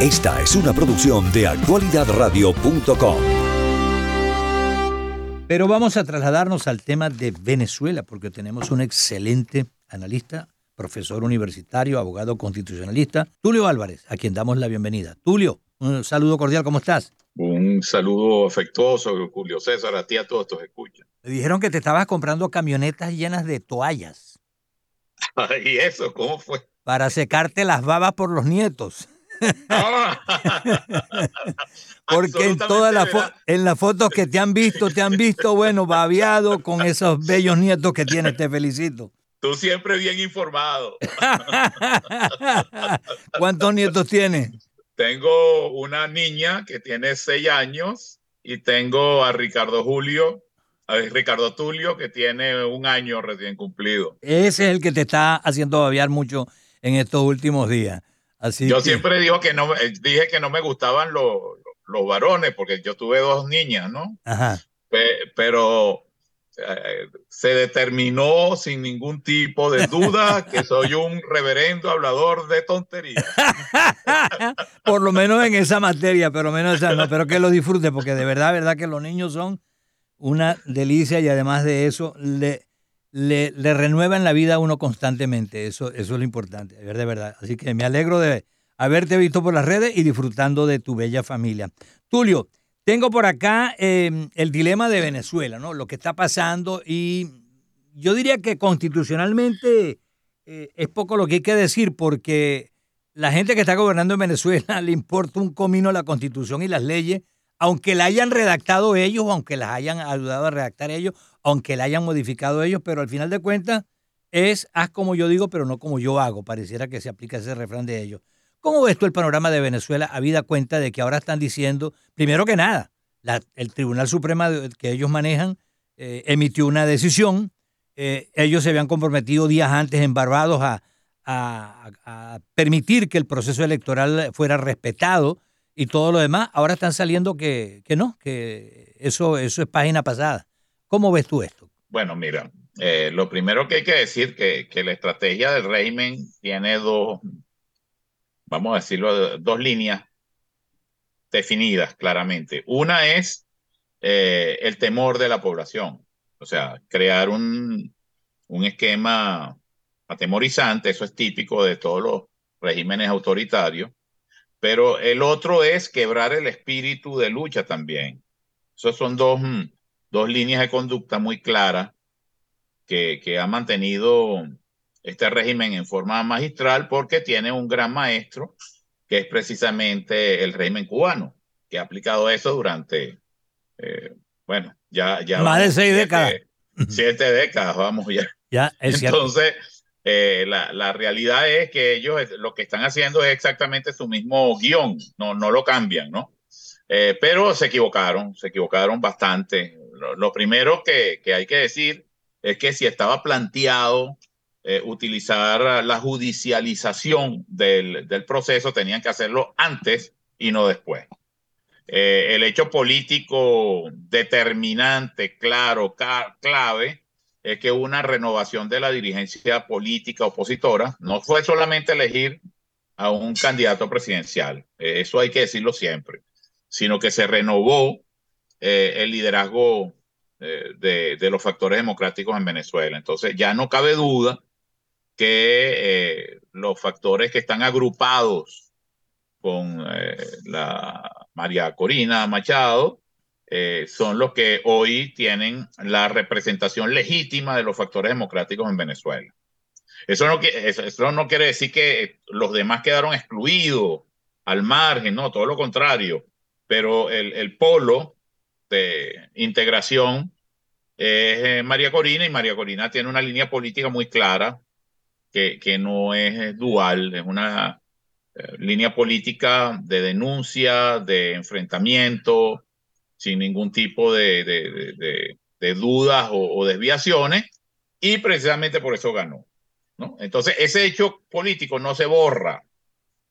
Esta es una producción de actualidadradio.com. Pero vamos a trasladarnos al tema de Venezuela, porque tenemos un excelente analista, profesor universitario, abogado constitucionalista, Tulio Álvarez, a quien damos la bienvenida. Tulio, un saludo cordial, ¿cómo estás? Un saludo afectuoso, Julio César, a ti a todos tus escuchan. Me dijeron que te estabas comprando camionetas llenas de toallas. ¿Y eso cómo fue? Para secarte las babas por los nietos. Porque en todas las en las fotos que te han visto, te han visto, bueno, babiado con esos bellos nietos que tienes, te felicito. Tú siempre bien informado. ¿Cuántos nietos tienes? Tengo una niña que tiene seis años y tengo a Ricardo Julio, a Ricardo Tulio, que tiene un año recién cumplido. Ese es el que te está haciendo babiar mucho en estos últimos días. Así yo siempre digo que no, eh, dije que no me gustaban los, los varones, porque yo tuve dos niñas, ¿no? Ajá. pero eh, se determinó sin ningún tipo de duda que soy un reverendo hablador de tonterías. Por lo menos en esa materia, pero menos esa no, pero que lo disfrute, porque de verdad, verdad que los niños son una delicia y además de eso le, le, le renuevan la vida a uno constantemente. Eso, eso es lo importante, de verdad, de verdad. Así que me alegro de haberte visto por las redes y disfrutando de tu bella familia. Tulio, tengo por acá em, el dilema de Venezuela, ¿no? Lo que está pasando y yo diría que constitucionalmente eh, es poco lo que hay que decir porque la gente que está gobernando en Venezuela le importa un comino la constitución y las leyes, aunque la hayan redactado ellos aunque las hayan ayudado a redactar ellos, aunque la hayan modificado ellos, pero al final de cuentas es haz como yo digo, pero no como yo hago. Pareciera que se aplica ese refrán de ellos. ¿Cómo ves tú el panorama de Venezuela habida cuenta de que ahora están diciendo, primero que nada, el Tribunal Supremo que ellos manejan eh, emitió una decisión, eh, ellos se habían comprometido días antes en Barbados a, permitir que el proceso electoral fuera respetado y todo lo demás, ahora están saliendo que, no, que eso, eso es página pasada. ¿Cómo ves tú esto? Bueno, mira, eh, lo primero que hay que decir que, que la estrategia del régimen tiene dos, vamos a decirlo, dos líneas definidas claramente. Una es eh, el temor de la población, o sea, crear un, un esquema atemorizante, eso es típico de todos los regímenes autoritarios, pero el otro es quebrar el espíritu de lucha también. Esas son dos, mm, dos líneas de conducta muy claras que, que ha mantenido este régimen en forma magistral porque tiene un gran maestro que es precisamente el régimen cubano, que ha aplicado eso durante, eh, bueno, ya... ya Más de seis décadas. Siete décadas, vamos ya. Ya, es Entonces, eh, la, la, realidad es que ellos lo que están haciendo es exactamente su mismo guion, no, no lo cambian, ¿no? Eh, pero se equivocaron, se equivocaron bastante. Lo, primero que, que, hay que decir es que si estaba planteado eh, utilizar la judicialización del, del, proceso, tenían que hacerlo antes y no después. El hecho político determinante, claro, clave, es que una renovación de la dirigencia política opositora no fue solamente elegir a un candidato presidencial, eh, eso hay que decirlo siempre, sino que se renovó eh, el liderazgo eh, de, los factores democráticos en Venezuela. Entonces ya no cabe duda que los factores que están agrupados con la María Corina Machado eh, son los que hoy tienen la representación legítima de los factores democráticos en Venezuela. Eso no, eso no quiere decir que los demás quedaron excluidos al margen, no, todo lo contrario, pero el, el polo de integración es María Corina y María Corina tiene una línea política muy clara que, que no es dual, es una eh, línea política de denuncia, de enfrentamiento, sin ningún tipo de, dudas o, desviaciones, y precisamente por eso ganó. Entonces, ese hecho político no se borra,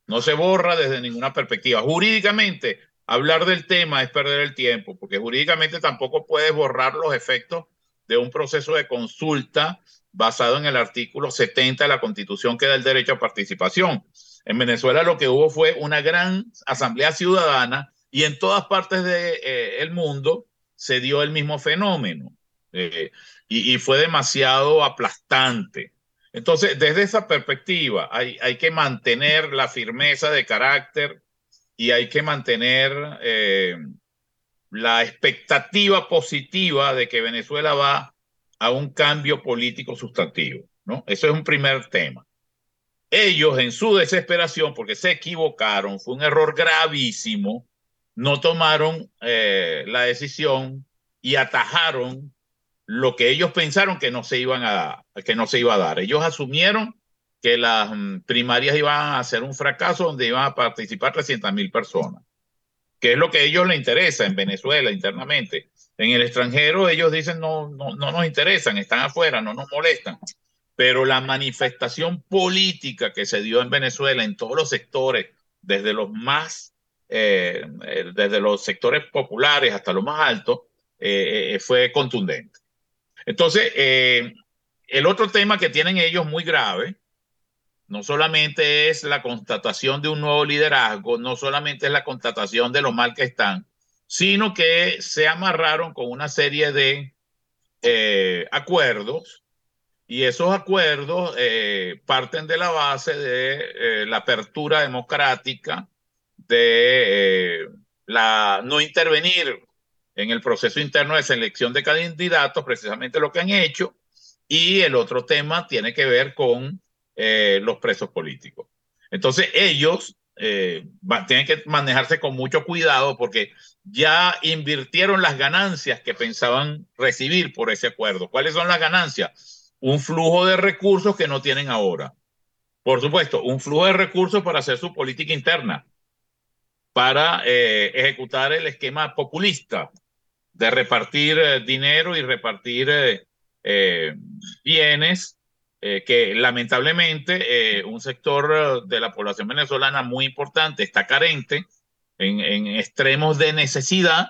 no se borra desde ninguna perspectiva. Jurídicamente, hablar del tema es perder el tiempo, porque jurídicamente tampoco puedes borrar los efectos de un proceso de consulta basado en el artículo 70 de la Constitución que da el derecho a participación. En Venezuela lo que hubo fue una gran asamblea ciudadana y en todas partes del de, eh, mundo se dio el mismo fenómeno eh, y, fue demasiado aplastante. Entonces, desde esa perspectiva, hay, hay, que mantener la firmeza de carácter y hay que mantener eh, la expectativa positiva de que Venezuela va a un cambio político sustantivo. ¿no? Eso es un primer tema. Ellos, en su desesperación, porque se equivocaron, fue un error gravísimo, no tomaron eh, la decisión y atajaron lo que ellos pensaron que no se iban a que no se iba a dar. Ellos asumieron que las mm, primarias iban a ser un fracaso donde iban a participar 300 mil personas, que es lo que a ellos les interesa en Venezuela internamente. En el extranjero ellos dicen no, no, no nos interesan, están afuera, no nos molestan. Pero la manifestación política que se dio en Venezuela en todos los sectores, desde los más eh, eh, desde los sectores populares hasta los más altos, eh, fue contundente. Entonces, el otro tema que tienen ellos muy grave, no solamente es la constatación de un nuevo liderazgo, no solamente es la constatación de lo mal que están, sino que se amarraron con una serie de acuerdos y esos acuerdos parten de la base de la apertura democrática, de eh, la, no intervenir en el proceso interno de selección de candidatos, precisamente lo que han hecho, y el otro tema tiene que ver con eh, los presos políticos. Entonces ellos eh, tienen que manejarse con mucho cuidado porque ya invirtieron las ganancias que pensaban recibir por ese acuerdo. ¿Cuáles son las ganancias? Un flujo de recursos que no tienen ahora. Por supuesto, un flujo de recursos para hacer su política interna para eh, ejecutar el esquema populista de repartir eh, dinero y repartir eh, bienes que lamentablemente un sector de la población venezolana muy importante está carente en, extremos de necesidad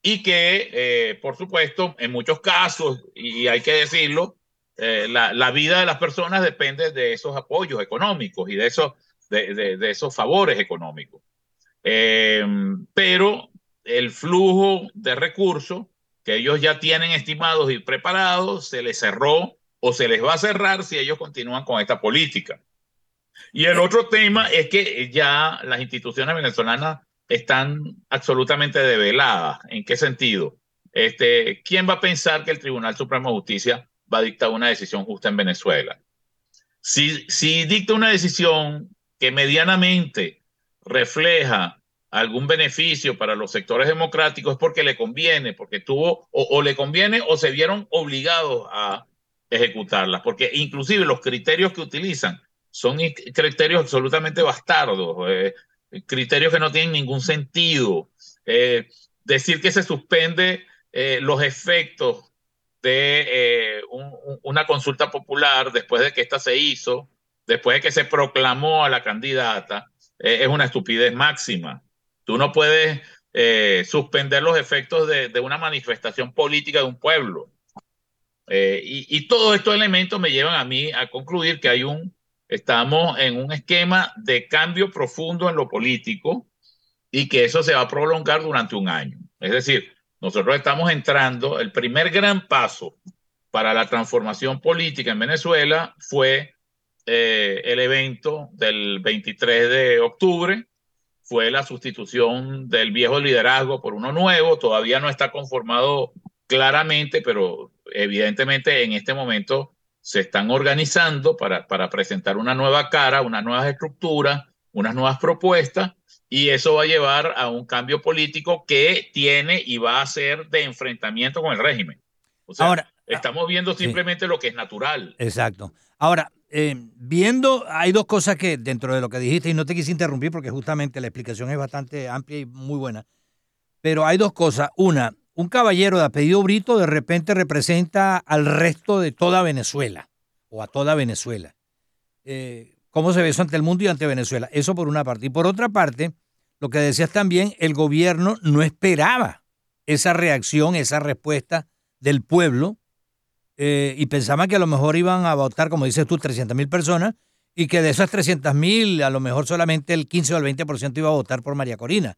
y que, por supuesto, en muchos casos, y hay que decirlo, la, vida de las personas depende de esos apoyos económicos y de esos favores económicos. Eh, pero el flujo de recursos que ellos ya tienen estimados y preparados se les cerró o se les va a cerrar si ellos continúan con esta política. Y el otro tema es que ya las instituciones venezolanas están absolutamente develadas. ¿En qué sentido? Este, ¿Quién va a pensar que el Tribunal Supremo de Justicia va a dictar una decisión justa en Venezuela? Si, si dicta una decisión que medianamente refleja algún beneficio para los sectores democráticos es porque le conviene, porque tuvo o, le conviene o se vieron obligados a ejecutarlas, porque inclusive los criterios que utilizan son criterios absolutamente bastardos, eh, criterios que no tienen ningún sentido. Eh, decir que se suspende eh, los efectos de una consulta popular después de que ésta se hizo, después de que se proclamó a la candidata, es una estupidez máxima. Tú no puedes eh, suspender los efectos de, de, una manifestación política de un pueblo. Eh, y, y, todos estos elementos me llevan a mí a concluir que hay un, estamos en un esquema de cambio profundo en lo político y que eso se va a prolongar durante un año. Es decir, nosotros estamos entrando, el primer gran paso para la transformación política en Venezuela fue eh, el evento del 23 de octubre fue la sustitución del viejo liderazgo por uno nuevo. Todavía no está conformado claramente, pero evidentemente en este momento se están organizando para, para presentar una nueva cara, una nueva estructura, unas nuevas propuestas, y eso va a llevar a un cambio político que tiene y va a ser de enfrentamiento con el régimen. O sea, Ahora, estamos viendo simplemente lo que es natural. Exacto. Ahora, eh, viendo, hay dos cosas que dentro de lo que dijiste, y no te quise interrumpir porque justamente la explicación es bastante amplia y muy buena, pero hay dos cosas. Una, un caballero de apellido Brito de repente representa al resto de toda Venezuela, o a toda Venezuela. Eh, ¿Cómo se ve eso ante el mundo y ante Venezuela? Eso por una parte. Y por otra parte, lo que decías también, el gobierno no esperaba esa reacción, esa respuesta del pueblo eh, y pensaban que a lo mejor iban a votar, como dices tú, 300 mil personas y que de esas 300 mil, a lo mejor solamente el 15 o el 20% iba a votar por María Corina.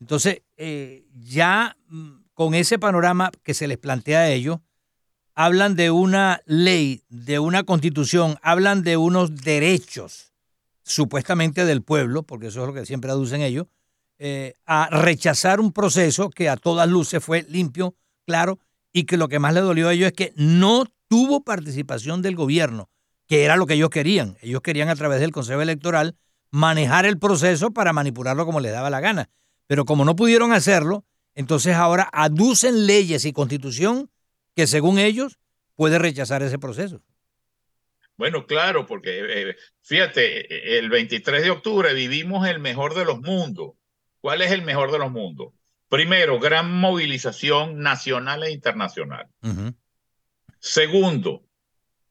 Entonces, eh, ya mm, con ese panorama que se les plantea a ellos, hablan de una ley, de una constitución, hablan de unos derechos supuestamente del pueblo, porque eso es lo que siempre aducen ellos, eh, a rechazar un proceso que a todas luces fue limpio, claro, y que lo que más le dolió a ellos es que no tuvo participación del gobierno, que era lo que ellos querían. Ellos querían a través del Consejo Electoral manejar el proceso para manipularlo como les daba la gana. Pero como no pudieron hacerlo, entonces ahora aducen leyes y constitución que según ellos puede rechazar ese proceso. Bueno, claro, porque eh, fíjate, el 23 de octubre vivimos el mejor de los mundos. ¿Cuál es el mejor de los mundos? Primero, gran movilización nacional e internacional. Segundo,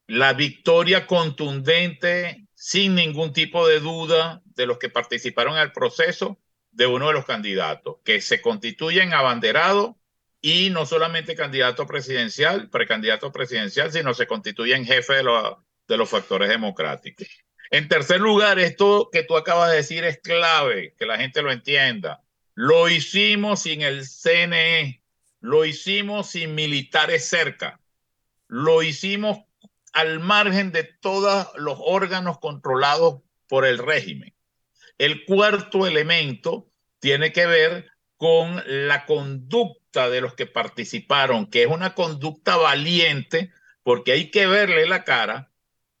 la victoria contundente, sin ningún tipo de duda, de los que participaron en el proceso de uno de los candidatos, que se constituyen abanderado y no solamente candidato presidencial, precandidato presidencial, sino se constituyen jefe de, de los factores democráticos. En tercer lugar, esto que tú acabas de decir es clave, que la gente lo entienda. Lo hicimos sin el CNE, lo hicimos sin militares cerca, lo hicimos al margen de todos los órganos controlados por el régimen. El cuarto elemento tiene que ver con la conducta de los que participaron, que es una conducta valiente, porque hay que verle la cara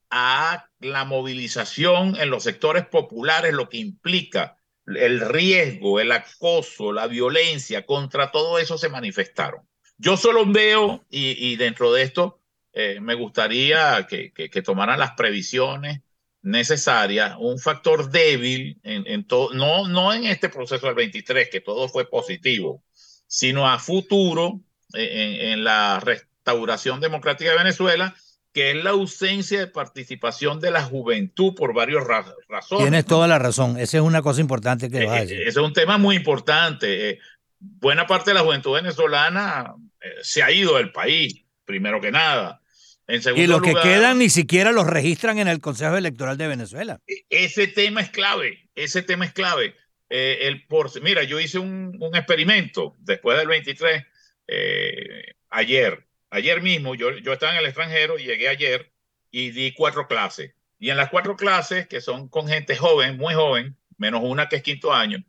a la movilización en los sectores populares, lo que implica el riesgo, el acoso, la violencia, contra todo eso se manifestaron. Yo solo veo, y, dentro de esto eh, me gustaría que, que, tomaran las previsiones necesarias, un factor débil en, en todo, no, no en este proceso del 23, que todo fue positivo, sino a futuro en, en la restauración democrática de Venezuela, que es la ausencia de participación de la juventud por varias razones. Tienes toda la razón, esa es una cosa importante que vas a eh, decir. Ese es un tema muy importante. Eh, buena parte de la juventud venezolana eh, se ha ido del país, primero que nada. En y los que quedan ni siquiera los registran en el Consejo Electoral de Venezuela. E, ese tema es clave, ese tema es clave. el por, mira, yo hice un, un experimento después del 23, ayer, Ayer mismo yo, yo estaba en el extranjero y llegué ayer y di cuatro clases. Y en las cuatro clases, que son con gente joven, muy joven, menos una que es quinto año,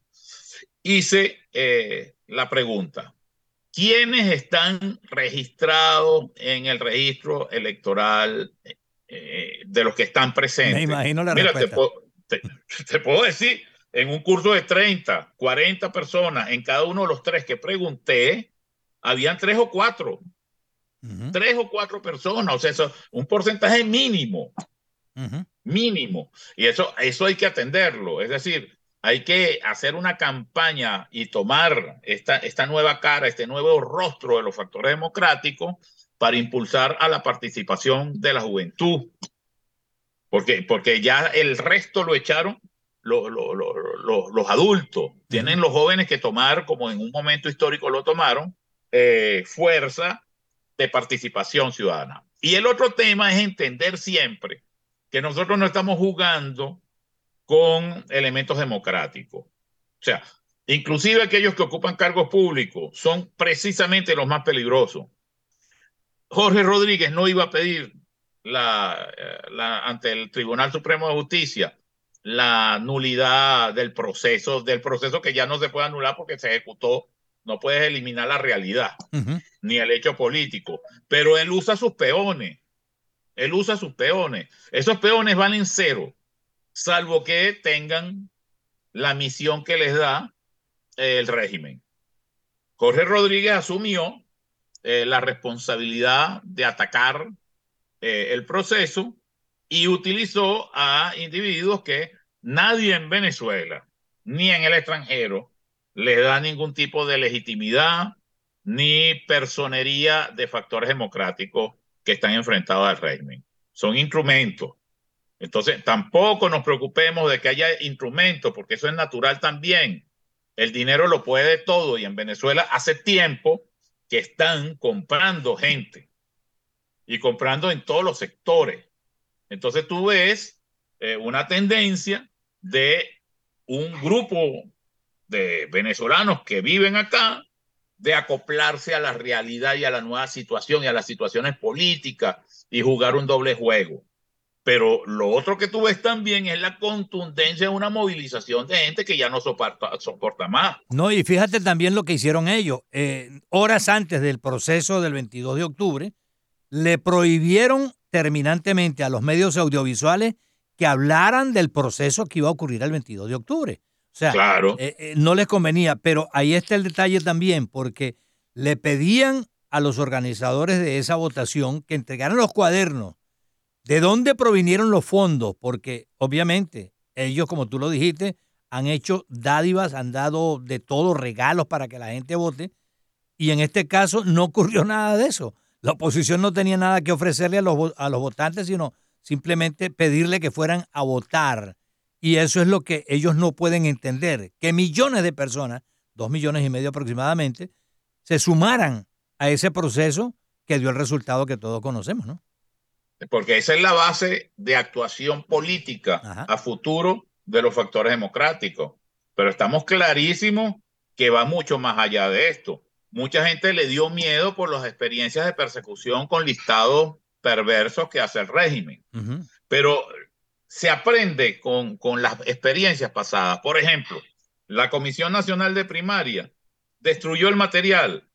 hice eh, la pregunta. ¿Quiénes están registrados en el registro electoral eh, de los que están presentes? Me imagino la Mira, te, te, puedo decir, en un curso de 30, 40 personas, en cada uno de los tres que pregunté, habían tres o cuatro Tres o cuatro personas, o sea, eso, un porcentaje mínimo, mínimo. Y eso, eso hay que atenderlo. Es decir, hay que hacer una campaña y tomar esta, esta nueva cara, este nuevo rostro de los factores democráticos para impulsar a la participación de la juventud. Porque, porque ya el resto lo echaron los, los adultos. Tienen los jóvenes que tomar, como en un momento histórico lo tomaron, eh, fuerza de participación ciudadana. Y el otro tema es entender siempre que nosotros no estamos jugando con elementos democráticos. O sea, inclusive aquellos que ocupan cargos públicos son precisamente los más peligrosos. Jorge Rodríguez no iba a pedir la, la, ante el Tribunal Supremo de Justicia la nulidad del proceso, del proceso que ya no se puede anular porque se ejecutó no puedes eliminar la realidad, ni el hecho político, pero él usa sus peones, él usa sus peones. Esos peones valen cero, salvo que tengan la misión que les da el régimen. Jorge Rodríguez asumió eh, la responsabilidad de atacar eh, el proceso y utilizó a individuos que nadie en Venezuela, ni en el extranjero, les da ningún tipo de legitimidad ni personería de factores democráticos que están enfrentados al régimen. Son instrumentos. Entonces, tampoco nos preocupemos de que haya instrumentos, porque eso es natural también. El dinero lo puede todo y en Venezuela hace tiempo que están comprando gente y comprando en todos los sectores. Entonces tú ves eh, una tendencia de un grupo de venezolanos que viven acá de acoplarse a la realidad y a la nueva situación y a las situaciones políticas y jugar un doble juego. Pero lo otro que tú ves también es la contundencia de una movilización de gente que ya no soporta, soporta más. No, y fíjate también lo que hicieron ellos. Eh, horas antes del proceso del 22 de octubre, le prohibieron terminantemente a los medios audiovisuales que hablaran del proceso que iba a ocurrir el 22 de octubre. O sea, eh, eh, no les convenía, pero ahí está el detalle también, porque le pedían a los organizadores de esa votación que entregaran los cuadernos. ¿De dónde provinieron los fondos? Porque obviamente ellos, como tú lo dijiste, han hecho dádivas, han dado de todo regalos para que la gente vote. Y en este caso no ocurrió nada de eso. La oposición no tenía nada que ofrecerle a los, a los votantes, sino simplemente pedirle que fueran a votar. Y eso es lo que ellos no pueden entender, que millones de personas, dos millones y medio aproximadamente, se sumaran a ese proceso que dio el resultado que todos conocemos, ¿no? Porque esa es la base de actuación política a futuro de los factores democráticos. Pero estamos clarísimos que va mucho más allá de esto. Mucha gente le dio miedo por las experiencias de persecución con listados perversos que hace el régimen. Pero se aprende con, con las experiencias pasadas. Por ejemplo, la Comisión Nacional de Primaria destruyó el material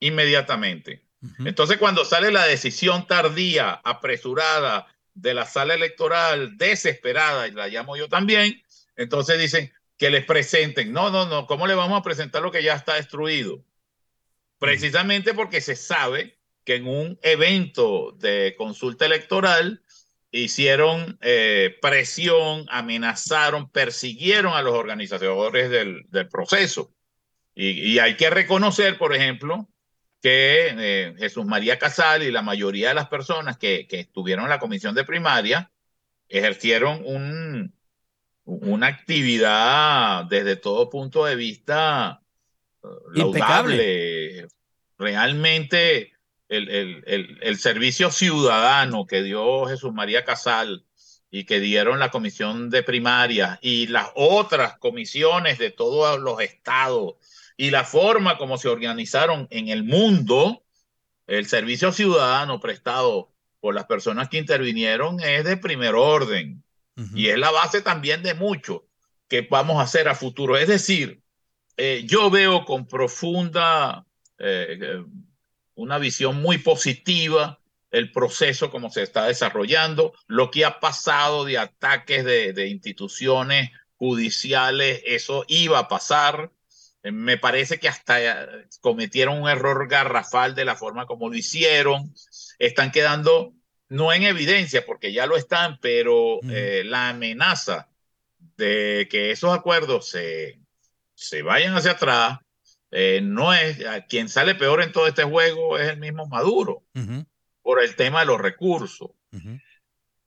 inmediatamente. Entonces, cuando sale la decisión tardía, apresurada de la sala electoral, desesperada, y la llamo yo también, entonces dicen que les presenten. No, no, no, ¿cómo le vamos a presentar lo que ya está destruido? Precisamente porque se sabe que en un evento de consulta electoral hicieron eh, presión, amenazaron, persiguieron a los organizadores del, proceso. Y, hay que reconocer, por ejemplo, que eh, Jesús María Casal y la mayoría de las personas que, estuvieron en la comisión de primaria ejercieron un, una actividad desde todo punto de vista uh, laudable, realmente el, servicio ciudadano que dio Jesús María Casal y que dieron la comisión de primaria y las otras comisiones de todos los estados y la forma como se organizaron en el mundo, el servicio ciudadano prestado por las personas que intervinieron es de primer orden y es la base también de mucho que vamos a hacer a futuro. Es decir, eh, yo veo con profunda eh, una visión muy positiva el proceso como se está desarrollando, lo que ha pasado de ataques de, instituciones judiciales, eso iba a pasar. Eh, me parece que hasta eh, cometieron un error garrafal de la forma como lo hicieron. Están quedando, no en evidencia, porque ya lo están, pero eh, la amenaza de que esos acuerdos se, se vayan hacia atrás eh, no es quien sale peor en todo este juego es el mismo Maduro por el tema de los recursos.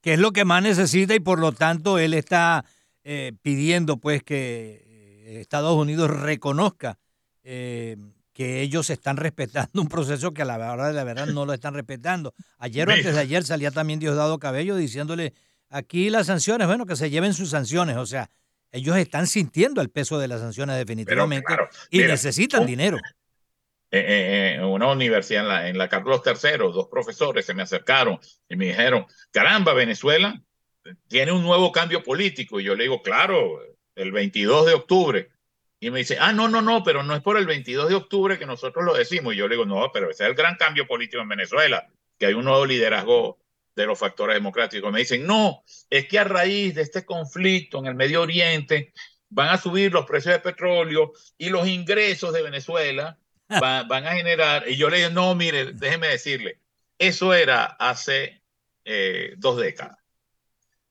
Que es lo que más necesita y por lo tanto él está eh, pidiendo pues que eh, Estados Unidos reconozca que ellos están respetando un proceso que a la verdad de la verdad no lo están respetando. Ayer o antes de ayer salía también Diosdado Cabello diciéndole aquí las sanciones, bueno, que se lleven sus sanciones, o sea, ellos están sintiendo el peso de las sanciones definitivamente y necesitan dinero. En una universidad, en la, en la Carlos III, dos profesores se me acercaron y me dijeron, caramba, Venezuela tiene un nuevo cambio político. Y yo le digo, claro, el 22 de octubre. Y me dice, ah, no, no, no, pero no es por el 22 de octubre que nosotros lo decimos. Y yo le digo, no, pero ese es el gran cambio político en Venezuela, que hay un nuevo liderazgo de los factores democráticos. Me dicen, no, es que a raíz de este conflicto en el Medio Oriente van a subir los precios de petróleo y los ingresos de Venezuela van, a generar. Y yo le digo, no, mire, déjeme decirle, eso era hace eh, dos décadas.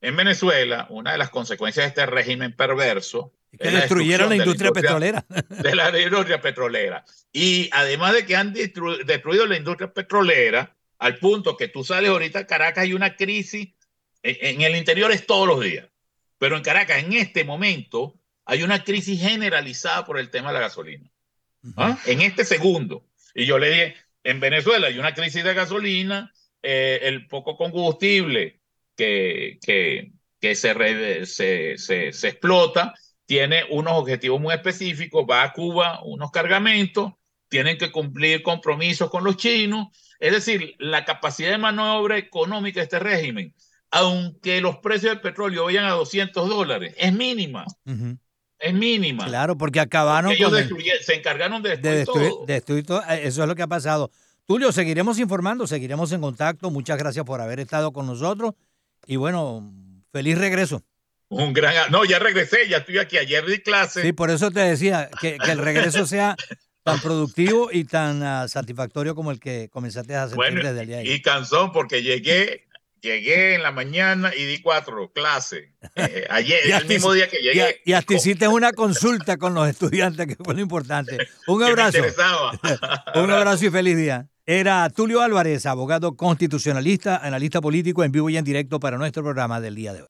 En Venezuela, una de las consecuencias de este régimen perverso que destruyeron la industria, petrolera. De la industria petrolera. Y además de que han destruido la industria petrolera, al punto que tú sales ahorita a Caracas hay una crisis, en, el interior es todos los días, pero en Caracas en este momento hay una crisis generalizada por el tema de la gasolina. ¿Ah? En este segundo. Y yo le dije, en Venezuela hay una crisis de gasolina, eh, el poco combustible que, que, que se, se, se, se explota, tiene unos objetivos muy específicos, va a Cuba unos cargamentos, tienen que cumplir compromisos con los chinos, es decir, la capacidad de maniobra económica de este régimen, aunque los precios del petróleo vayan a 200 dólares, es mínima. Es mínima. Claro, porque acabaron. ellos se encargaron de destruir, todo. Eh, eso es lo que ha pasado. Tulio, seguiremos informando, seguiremos en contacto. Muchas gracias por haber estado con nosotros. Y bueno, feliz regreso. Un gran. No, ya regresé, ya estoy aquí. Ayer di clase. Sí, por eso te decía que, el regreso sea tan productivo y tan ah, satisfactorio como el que comenzaste a sentir desde el día de Y cansón porque llegué Llegué en la mañana y di cuatro clases. Eh, ayer, el mismo día que llegué. Y, hasta hiciste una consulta con los estudiantes, que fue lo importante. Un abrazo. Un abrazo y feliz día. Era Tulio Álvarez, abogado constitucionalista, analista político en vivo y en directo para nuestro programa del día de hoy.